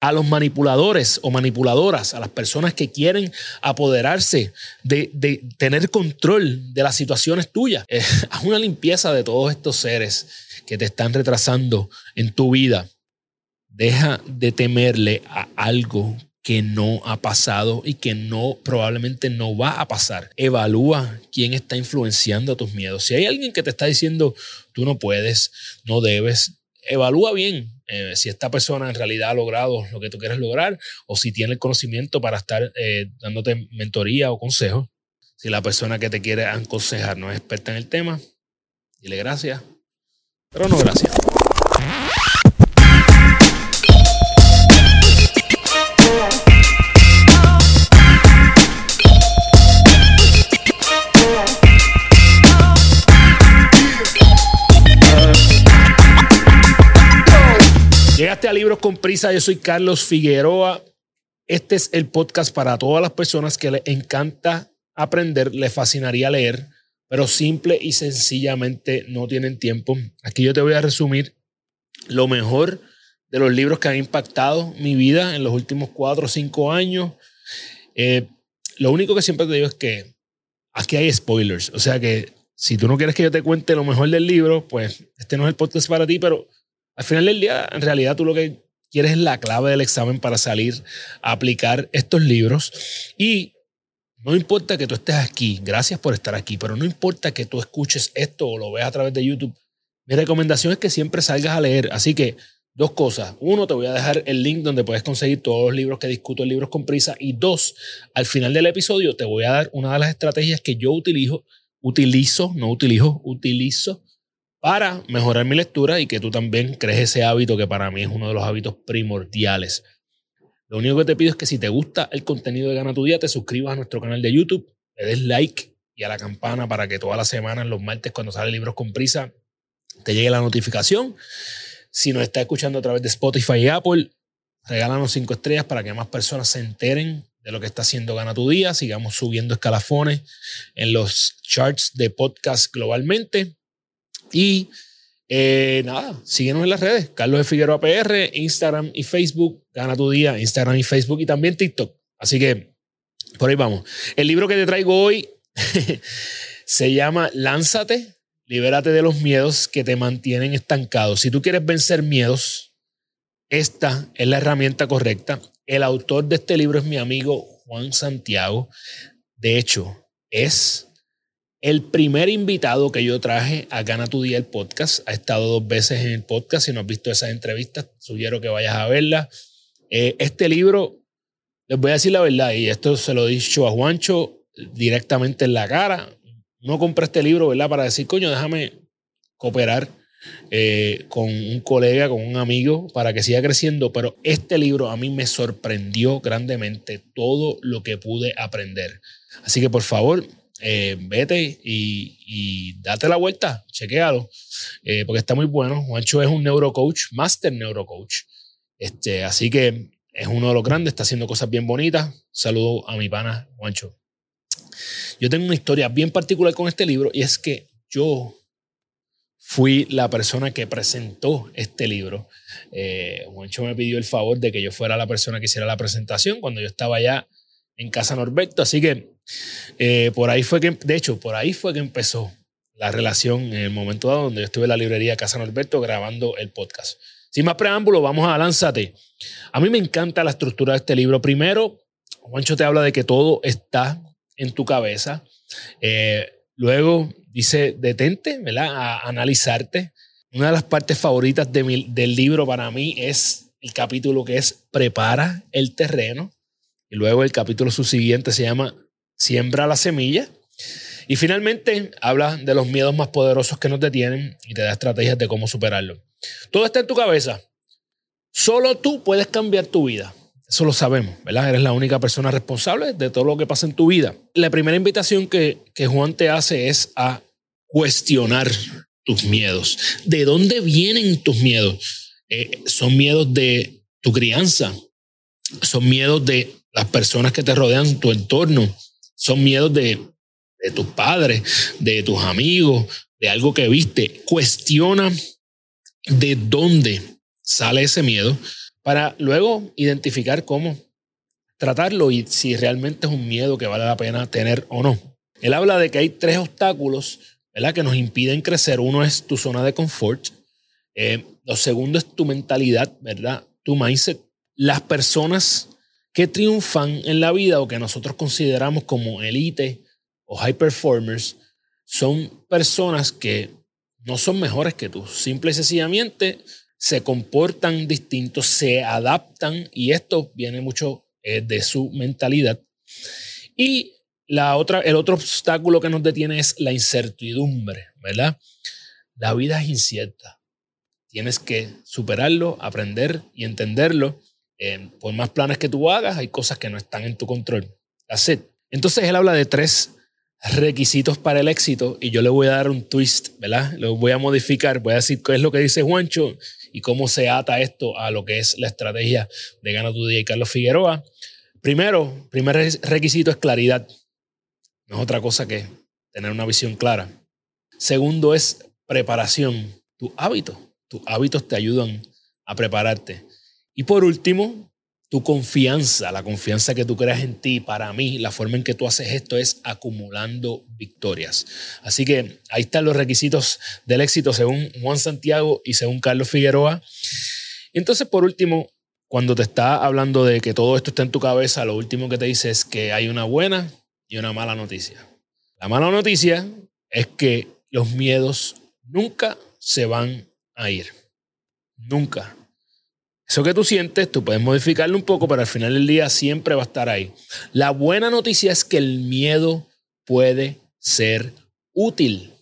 a los manipuladores o manipuladoras, a las personas que quieren apoderarse de, tener control de las situaciones tuyas. Eh, haz una limpieza de todos estos seres que te están retrasando en tu vida. Deja de temerle a algo que no ha pasado y que no probablemente no va a pasar. Evalúa quién está influenciando tus miedos. Si hay alguien que te está diciendo tú no puedes, no debes, evalúa bien eh, si esta persona en realidad ha logrado lo que tú quieres lograr o si tiene el conocimiento para estar eh, dándote mentoría o consejo. Si la persona que te quiere aconsejar no es experta en el tema, dile gracias, pero no gracias. Llegaste a Libros con Prisa, yo soy Carlos Figueroa. Este es el podcast para todas las personas que les encanta aprender, les fascinaría leer, pero simple y sencillamente no tienen tiempo. Aquí yo te voy a resumir lo mejor de los libros que han impactado mi vida en los últimos cuatro o cinco años. Eh, lo único que siempre te digo es que aquí hay spoilers. O sea que si tú no quieres que yo te cuente lo mejor del libro, pues este no es el podcast para ti, pero al final del día, en realidad tú lo que quieres es la clave del examen para salir a aplicar estos libros. Y no importa que tú estés aquí, gracias por estar aquí, pero no importa que tú escuches esto o lo veas a través de YouTube. Mi recomendación es que siempre salgas a leer. Así que dos cosas. Uno, te voy a dejar el link donde puedes conseguir todos los libros que discuto en Libros con Prisa. Y dos, al final del episodio te voy a dar una de las estrategias que yo utilizo, utilizo, no utilizo, utilizo para mejorar mi lectura y que tú también crees ese hábito que para mí es uno de los hábitos primordiales. Lo único que te pido es que si te gusta el contenido de Gana tu Día, te suscribas a nuestro canal de YouTube, le des like y a la campana para que todas las semanas, los martes, cuando sale Libros con Prisa, te llegue la notificación. Si nos está escuchando a través de Spotify y Apple, regálanos cinco estrellas para que más personas se enteren de lo que está haciendo Gana tu Día, sigamos subiendo escalafones en los charts de podcast globalmente. Y eh, nada, síguenos en las redes. Carlos de Figueroa PR, Instagram y Facebook. Gana tu día, Instagram y Facebook y también TikTok. Así que por ahí vamos. El libro que te traigo hoy se llama Lánzate, libérate de los miedos que te mantienen estancado. Si tú quieres vencer miedos, esta es la herramienta correcta. El autor de este libro es mi amigo Juan Santiago. De hecho, es el primer invitado que yo traje a Gana tu Día el podcast ha estado dos veces en el podcast. Si no has visto esas entrevistas, sugiero que vayas a verla. Eh, este libro, les voy a decir la verdad, y esto se lo he dicho a Juancho directamente en la cara. No compré este libro, ¿verdad? Para decir, coño, déjame cooperar eh, con un colega, con un amigo, para que siga creciendo. Pero este libro a mí me sorprendió grandemente todo lo que pude aprender. Así que por favor, eh, vete y, date la vuelta, chequealo, eh, porque está muy bueno. Juancho es un neurocoach, master neurocoach. Este, así que es uno de los grandes, está haciendo cosas bien bonitas. Saludo a mi pana Juancho. Yo tengo una historia bien particular con este libro y es que yo fui la persona que presentó este libro. Eh, Juancho me pidió el favor de que yo fuera la persona que hiciera la presentación cuando yo estaba allá en Casa Norberto. Así que eh, por ahí fue que, de hecho, por ahí fue que empezó la relación en el momento dado donde yo estuve en la librería Casa Norberto grabando el podcast. Sin más preámbulo, vamos a Lánzate. A mí me encanta la estructura de este libro. Primero, Juancho te habla de que todo está en tu cabeza. Eh, luego dice, detente, ¿verdad? A analizarte. Una de las partes favoritas del libro para mí es el capítulo que es Prepara el terreno. Y luego el capítulo subsiguiente se llama Siembra la semilla. Y finalmente habla de los miedos más poderosos que nos detienen y te da estrategias de cómo superarlo. Todo está en tu cabeza. Solo tú puedes cambiar tu vida. Eso lo sabemos, ¿verdad? Eres la única persona responsable de todo lo que pasa en tu vida. La primera invitación que, que Juan te hace es a cuestionar tus miedos. ¿De dónde vienen tus miedos? Eh, son miedos de tu crianza, son miedos de las personas que te rodean, tu entorno, son miedos de, de tus padres, de tus amigos, de algo que viste. Cuestiona de dónde sale ese miedo para luego identificar cómo tratarlo y si realmente es un miedo que vale la pena tener o no. Él habla de que hay tres obstáculos ¿verdad? que nos impiden crecer. Uno es tu zona de confort. Eh, lo segundo es tu mentalidad, ¿verdad? Tu mindset. Las personas que triunfan en la vida o que nosotros consideramos como elite o high performers son personas que no son mejores que tú. Simple y sencillamente se comportan distintos, se adaptan y esto viene mucho eh, de su mentalidad. Y la otra, el otro obstáculo que nos detiene es la incertidumbre, ¿verdad? La vida es incierta. Tienes que superarlo, aprender y entenderlo por más planes que tú hagas, hay cosas que no están en tu control. That's Entonces él habla de tres requisitos para el éxito y yo le voy a dar un twist, ¿verdad? Lo voy a modificar, voy a decir qué es lo que dice Juancho y cómo se ata esto a lo que es la estrategia de Gana tu Día y Carlos Figueroa. Primero, primer requisito es claridad. No es otra cosa que tener una visión clara. Segundo es preparación, tu hábito. Tus hábitos te ayudan a prepararte. Y por último, tu confianza, la confianza que tú creas en ti. Para mí, la forma en que tú haces esto es acumulando victorias. Así que ahí están los requisitos del éxito según Juan Santiago y según Carlos Figueroa. Entonces, por último, cuando te está hablando de que todo esto está en tu cabeza, lo último que te dice es que hay una buena y una mala noticia. La mala noticia es que los miedos nunca se van a ir. Nunca. Eso que tú sientes, tú puedes modificarlo un poco, pero al final del día siempre va a estar ahí. La buena noticia es que el miedo puede ser útil.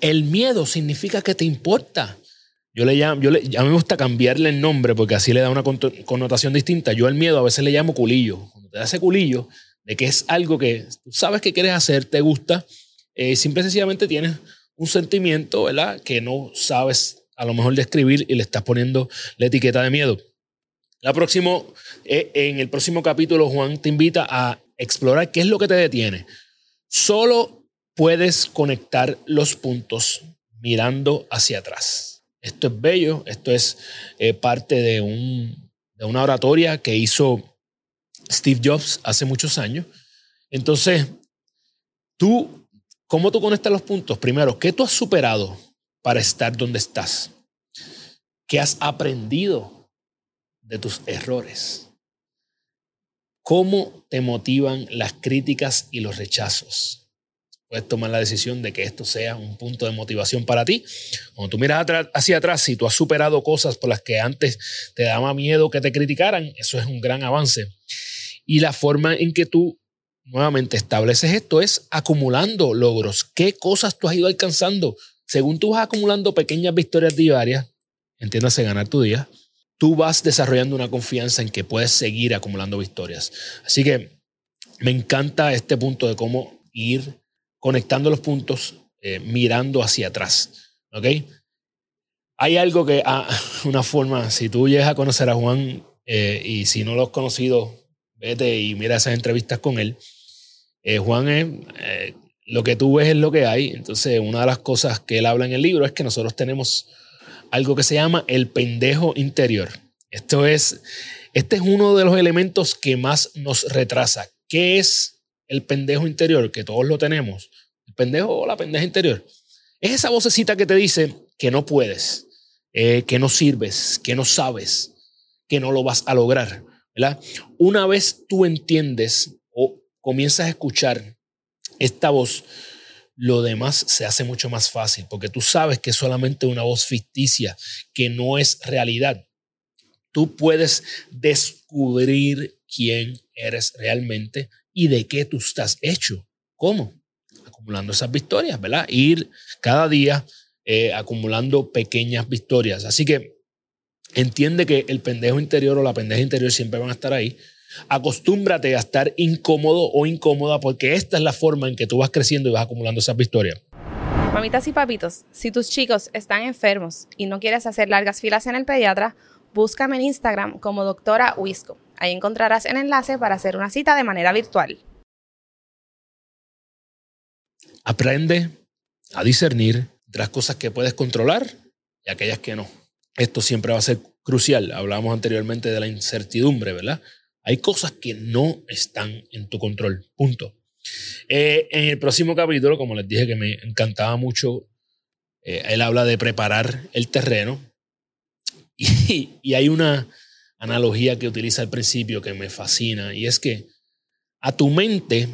El miedo significa que te importa. Yo le llamo, yo a me gusta cambiarle el nombre porque así le da una connotación distinta. Yo al miedo a veces le llamo culillo. Cuando te da ese culillo de que es algo que tú sabes que quieres hacer, te gusta, eh, simple y sencillamente tienes un sentimiento, ¿verdad? Que no sabes a lo mejor de escribir y le estás poniendo la etiqueta de miedo. La próximo, eh, en el próximo capítulo, Juan te invita a explorar qué es lo que te detiene. Solo puedes conectar los puntos mirando hacia atrás. Esto es bello, esto es eh, parte de, un, de una oratoria que hizo Steve Jobs hace muchos años. Entonces, tú, ¿cómo tú conectas los puntos? Primero, ¿qué tú has superado? Para estar donde estás? ¿Qué has aprendido de tus errores? ¿Cómo te motivan las críticas y los rechazos? Puedes tomar la decisión de que esto sea un punto de motivación para ti. Cuando tú miras hacia atrás, si tú has superado cosas por las que antes te daba miedo que te criticaran, eso es un gran avance. Y la forma en que tú nuevamente estableces esto es acumulando logros. ¿Qué cosas tú has ido alcanzando? Según tú vas acumulando pequeñas victorias diarias, entiéndase ganar tu día, tú vas desarrollando una confianza en que puedes seguir acumulando victorias. Así que me encanta este punto de cómo ir conectando los puntos, eh, mirando hacia atrás. ¿Ok? Hay algo que, ah, una forma, si tú llegas a conocer a Juan eh, y si no lo has conocido, vete y mira esas entrevistas con él. Eh, Juan es lo que tú ves es lo que hay. Entonces, una de las cosas que él habla en el libro es que nosotros tenemos algo que se llama el pendejo interior. Esto es, este es uno de los elementos que más nos retrasa. ¿Qué es el pendejo interior? Que todos lo tenemos. El pendejo o la pendeja interior. Es esa vocecita que te dice que no puedes, eh, que no sirves, que no sabes, que no lo vas a lograr. Una vez tú entiendes o comienzas a escuchar esta voz, lo demás se hace mucho más fácil porque tú sabes que es solamente una voz ficticia, que no es realidad. Tú puedes descubrir quién eres realmente y de qué tú estás hecho. ¿Cómo? Acumulando esas victorias, ¿verdad? Ir cada día eh, acumulando pequeñas victorias. Así que entiende que el pendejo interior o la pendeja interior siempre van a estar ahí Acostúmbrate a estar incómodo o incómoda porque esta es la forma en que tú vas creciendo y vas acumulando esas victorias. Mamitas y papitos, si tus chicos están enfermos y no quieres hacer largas filas en el pediatra, búscame en Instagram como doctora Wisco. Ahí encontrarás el enlace para hacer una cita de manera virtual. Aprende a discernir las cosas que puedes controlar y aquellas que no. esto siempre va a ser crucial. Hablábamos anteriormente de la incertidumbre, ¿verdad? Hay cosas que no están en tu control. Punto. Eh, en el próximo capítulo, como les dije que me encantaba mucho, eh, él habla de preparar el terreno. Y, hay una analogía que utiliza al principio que me fascina, y es que a tu mente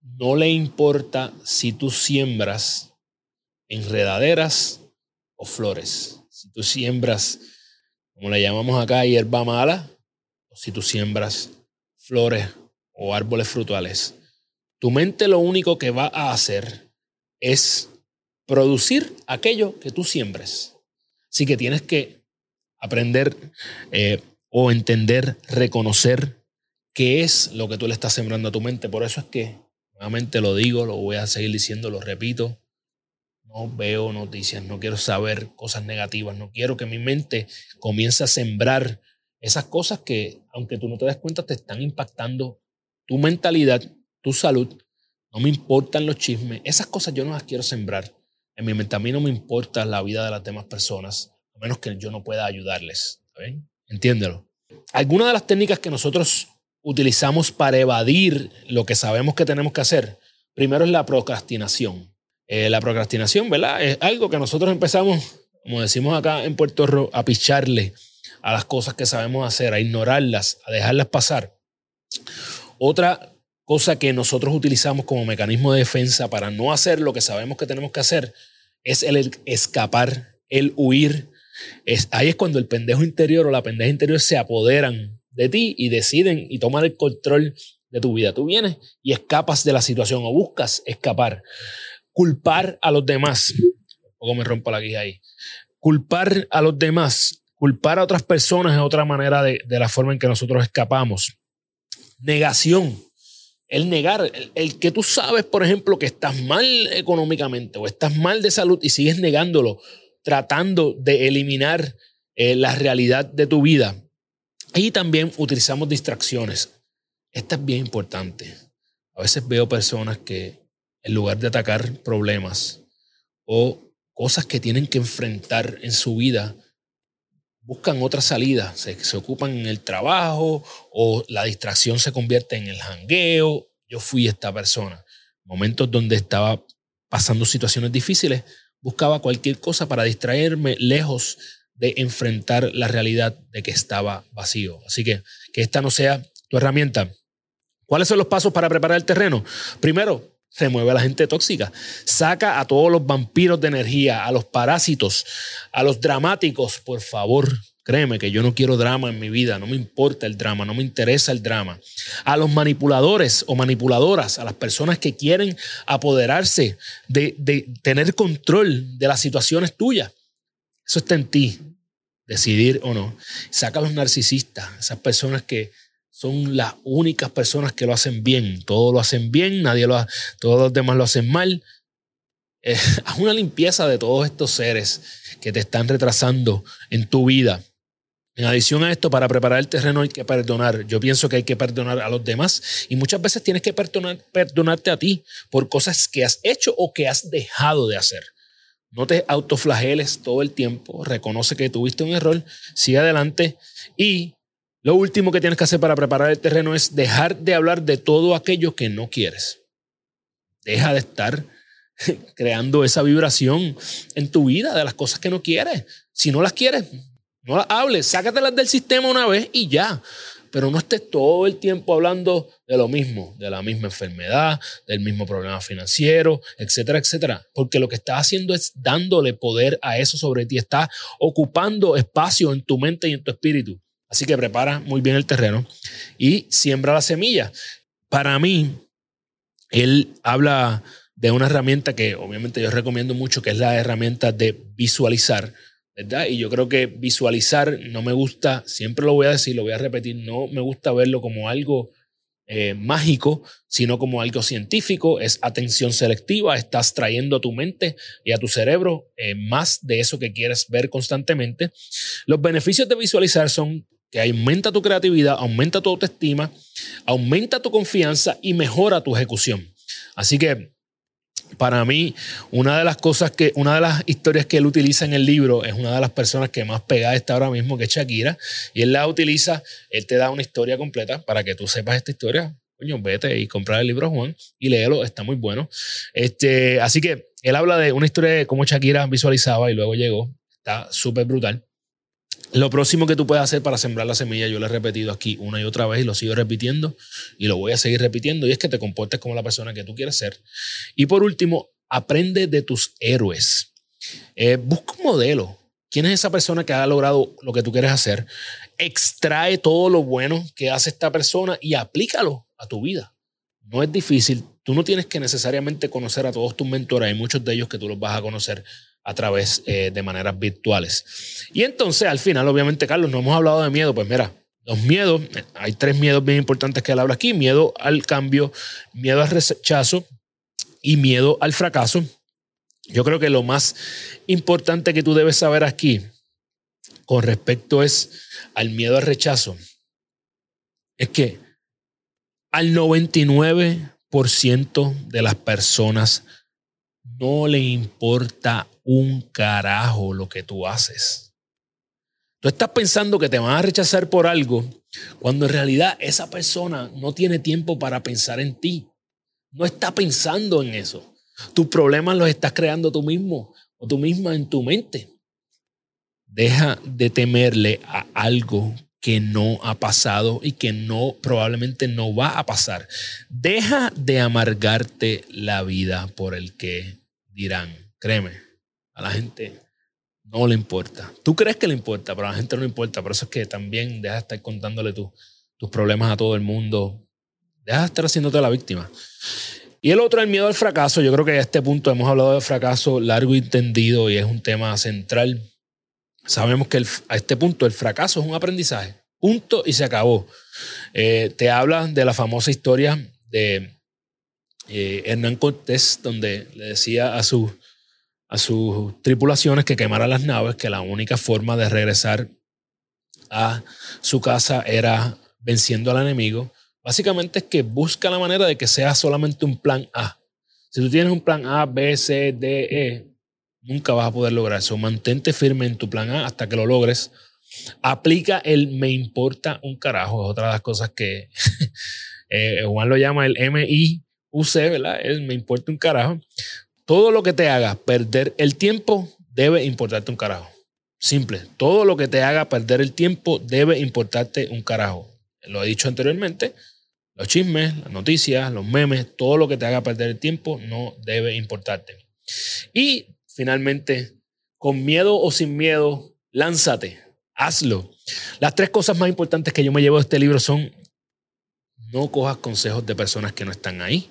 no le importa si tú siembras enredaderas o flores. Si tú siembras, como le llamamos acá, hierba mala, si tú siembras flores o árboles frutales. Tu mente lo único que va a hacer es producir aquello que tú siembres. Así que tienes que aprender eh, o entender, reconocer qué es lo que tú le estás sembrando a tu mente. Por eso es que, nuevamente lo digo, lo voy a seguir diciendo, lo repito, no veo noticias, no quiero saber cosas negativas, no quiero que mi mente comience a sembrar esas cosas que, aunque tú no te des cuenta, te están impactando tu mentalidad, tu salud. No me importan los chismes, esas cosas yo no las quiero sembrar. En mi mente a mí no me importa la vida de las demás personas, a menos que yo no pueda ayudarles. Entiéndelo. Algunas de las técnicas que nosotros utilizamos para evadir lo que sabemos que tenemos que hacer, primero es la procrastinación. Eh, la procrastinación, ¿verdad? Es algo que nosotros empezamos, como decimos acá en Puerto Rico, a picharle a las cosas que sabemos hacer, a ignorarlas, a dejarlas pasar. Otra cosa que nosotros utilizamos como mecanismo de defensa para no hacer lo que sabemos que tenemos que hacer es el escapar, el huir. Ahí es cuando el pendejo interior o la pendeja interior se apoderan de ti y deciden y toman el control de tu vida. Tú vienes y escapas de la situación o buscas escapar. Culpar a los demás. Un me rompo la guía ahí. Culpar a los demás, culpar a otras personas es otra manera de, de la forma en que nosotros escapamos. Negación el negar, el, que tú sabes, por ejemplo, que estás mal económicamente o estás mal de salud y sigues negándolo, tratando de eliminar eh, la realidad de tu vida. Y también utilizamos distracciones. Esta es bien importante. A veces veo personas que en lugar de atacar problemas o cosas que tienen que enfrentar en su vida, buscan otra salida, se, ocupan en el trabajo o la distracción se convierte en el jangueo. Yo fui esta persona. Momentos donde estaba pasando situaciones difíciles, buscaba cualquier cosa para distraerme lejos de enfrentar la realidad de que estaba vacío. Así que que esta no sea tu herramienta. ¿Cuáles son los pasos para preparar el terreno? Primero, remueve a la gente tóxica. Saca a todos los vampiros de energía, a los parásitos, a los dramáticos, por favor. Créeme que yo no quiero drama en mi vida, no me importa el drama, no me interesa el drama. A los manipuladores o manipuladoras, a las personas que quieren apoderarse de, de tener control de las situaciones tuyas. Eso está en ti, decidir o no. Saca a los narcisistas, esas personas que son las únicas personas que lo hacen bien. Todos lo hacen bien, nadie lo todos los demás lo hacen mal. Eh, haz una limpieza de todos estos seres que te están retrasando en tu vida. En adición a esto, para preparar el terreno hay que perdonar. Yo pienso que hay que perdonar a los demás y muchas veces tienes que perdonar, perdonarte a ti por cosas que has hecho o que has dejado de hacer. No te autoflageles todo el tiempo, reconoce que tuviste un error, sigue adelante y lo último que tienes que hacer para preparar el terreno es dejar de hablar de todo aquello que no quieres. Deja de estar creando esa vibración en tu vida de las cosas que no quieres. Si no las quieres, no las hables, sácatelas del sistema una vez y ya. Pero no estés todo el tiempo hablando de lo mismo, de la misma enfermedad, del mismo problema financiero, etcétera, etcétera. Porque lo que estás haciendo es dándole poder a eso sobre ti. Estás ocupando espacio en tu mente y en tu espíritu. Así que prepara muy bien el terreno y siembra la semilla. Para mí, él habla de una herramienta que obviamente yo recomiendo mucho, que es la herramienta de visualizar, ¿verdad? Y yo creo que visualizar no me gusta, siempre lo voy a decir, lo voy a repetir, no me gusta verlo como algo eh, mágico, sino como algo científico, es atención selectiva, estás trayendo a tu mente y a tu cerebro eh, más de eso que quieres ver constantemente. Los beneficios de visualizar son que aumenta tu creatividad, aumenta tu autoestima, aumenta tu confianza y mejora tu ejecución. Así que para mí, una de las cosas que, una de las historias que él utiliza en el libro es una de las personas que más pegada está ahora mismo, que es Shakira, y él la utiliza, él te da una historia completa para que tú sepas esta historia. Coño, vete y comprar el libro Juan y léelo, está muy bueno. Este, así que él habla de una historia de cómo Shakira visualizaba y luego llegó. Está súper brutal. Lo próximo que tú puedes hacer para sembrar la semilla, yo lo he repetido aquí una y otra vez y lo sigo repitiendo y lo voy a seguir repitiendo, y es que te comportes como la persona que tú quieres ser. Y por último, aprende de tus héroes. Eh, busca un modelo. ¿Quién es esa persona que ha logrado lo que tú quieres hacer? Extrae todo lo bueno que hace esta persona y aplícalo a tu vida. No es difícil. Tú no tienes que necesariamente conocer a todos tus mentores. Hay muchos de ellos que tú los vas a conocer a través eh, de maneras virtuales. Y entonces, al final, obviamente, Carlos, no hemos hablado de miedo. Pues mira, los miedos, hay tres miedos bien importantes que él habla aquí. Miedo al cambio, miedo al rechazo y miedo al fracaso. Yo creo que lo más importante que tú debes saber aquí con respecto es al miedo al rechazo es que al 99% de las personas no le importa un carajo lo que tú haces. Tú estás pensando que te van a rechazar por algo cuando en realidad esa persona no tiene tiempo para pensar en ti. No está pensando en eso. Tus problemas los estás creando tú mismo o tú misma en tu mente. Deja de temerle a algo que no ha pasado y que no probablemente no va a pasar. Deja de amargarte la vida por el que dirán. Créeme, a la gente no le importa. Tú crees que le importa, pero a la gente no le importa. Por eso es que también deja de estar contándole tus problemas a todo el mundo. Deja de estar haciéndote la víctima. Y el otro, el miedo al fracaso. Yo creo que a este punto hemos hablado de fracaso largo y entendido y es un tema central. Sabemos que a este punto el fracaso es un aprendizaje. Punto y se acabó. Eh, te habla de la famosa historia de eh, Hernán Cortés, donde le decía a, sus a sus tripulaciones que quemaran las naves, que la única forma de regresar a su casa era venciendo al enemigo. Básicamente es que busca la manera de que sea solamente un plan A. Si tú tienes un plan A, B, C, D, E, nunca vas a poder lograr eso. Mantente firme en tu plan A hasta que lo logres. Aplica el me importa un carajo, es otra de las cosas que eh, Juan lo llama el MI usé, ¿verdad? me importa un carajo. Todo lo que te haga perder el tiempo debe importarte un carajo. Simple. Todo lo que te haga perder el tiempo debe importarte un carajo. Lo he dicho anteriormente. Los chismes, las noticias, los memes, todo lo que te haga perder el tiempo no debe importarte. Y finalmente, con miedo o sin miedo, lánzate, hazlo. Las tres cosas más importantes que yo me llevo de este libro son no cojas consejos de personas que no están ahí.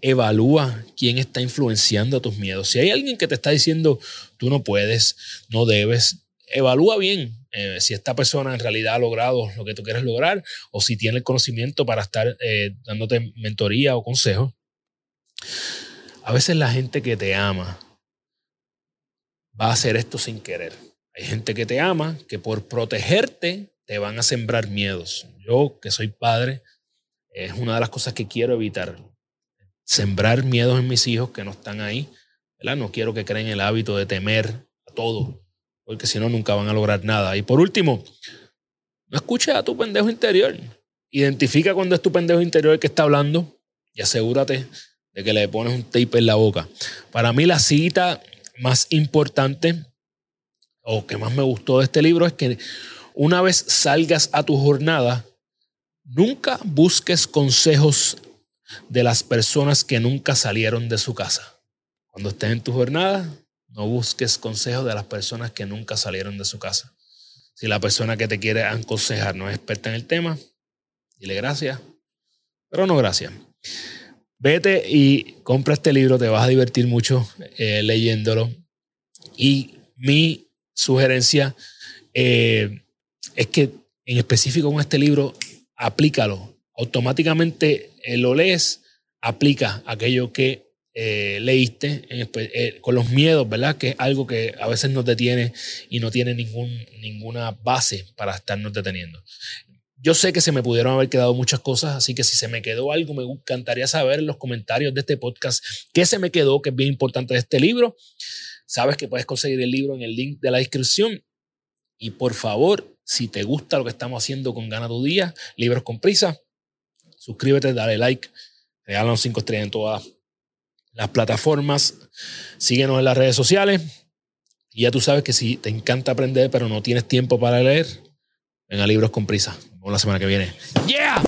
Evalúa quién está influenciando tus miedos. Si hay alguien que te está diciendo tú no puedes, no debes, evalúa bien eh, si esta persona en realidad ha logrado lo que tú quieres lograr o si tiene el conocimiento para estar eh, dándote mentoría o consejo. A veces la gente que te ama va a hacer esto sin querer. Hay gente que te ama que por protegerte te van a sembrar miedos. Yo, que soy padre, es una de las cosas que quiero evitar sembrar miedos en mis hijos que no están ahí. No quiero que creen el hábito de temer a todo, porque si no, nunca van a lograr nada. Y por último, no escuches a tu pendejo interior. Identifica cuando es tu pendejo interior el que está hablando y asegúrate de que le pones un tape en la boca. Para mí la cita más importante o que más me gustó de este libro es que una vez salgas a tu jornada, nunca busques consejos de las personas que nunca salieron de su casa. Cuando estés en tu jornada, no busques consejos de las personas que nunca salieron de su casa. Si la persona que te quiere aconsejar no es experta en el tema, dile gracias, pero no gracias. Vete y compra este libro, te vas a divertir mucho eh, leyéndolo. Y mi sugerencia eh, es que en específico con este libro, aplícalo automáticamente eh, lo lees, aplica aquello que eh, leíste con los miedos, ¿verdad? Que es algo que a veces nos detiene y no tiene ningún, ninguna base para estarnos deteniendo. Yo sé que se me pudieron haber quedado muchas cosas, así que si se me quedó algo, me encantaría saber en los comentarios de este podcast qué se me quedó, que es bien importante de este libro. Sabes que puedes conseguir el libro en el link de la descripción. Y por favor, si te gusta lo que estamos haciendo con Gana tu Día, Libros con Prisa, suscríbete, dale like, regálanos cinco estrellas en todas las plataformas, síguenos en las redes sociales. Y ya tú sabes que si te encanta aprender, pero no tienes tiempo para leer, venga Libros con Prisa. La semana que viene. ¡Yeah!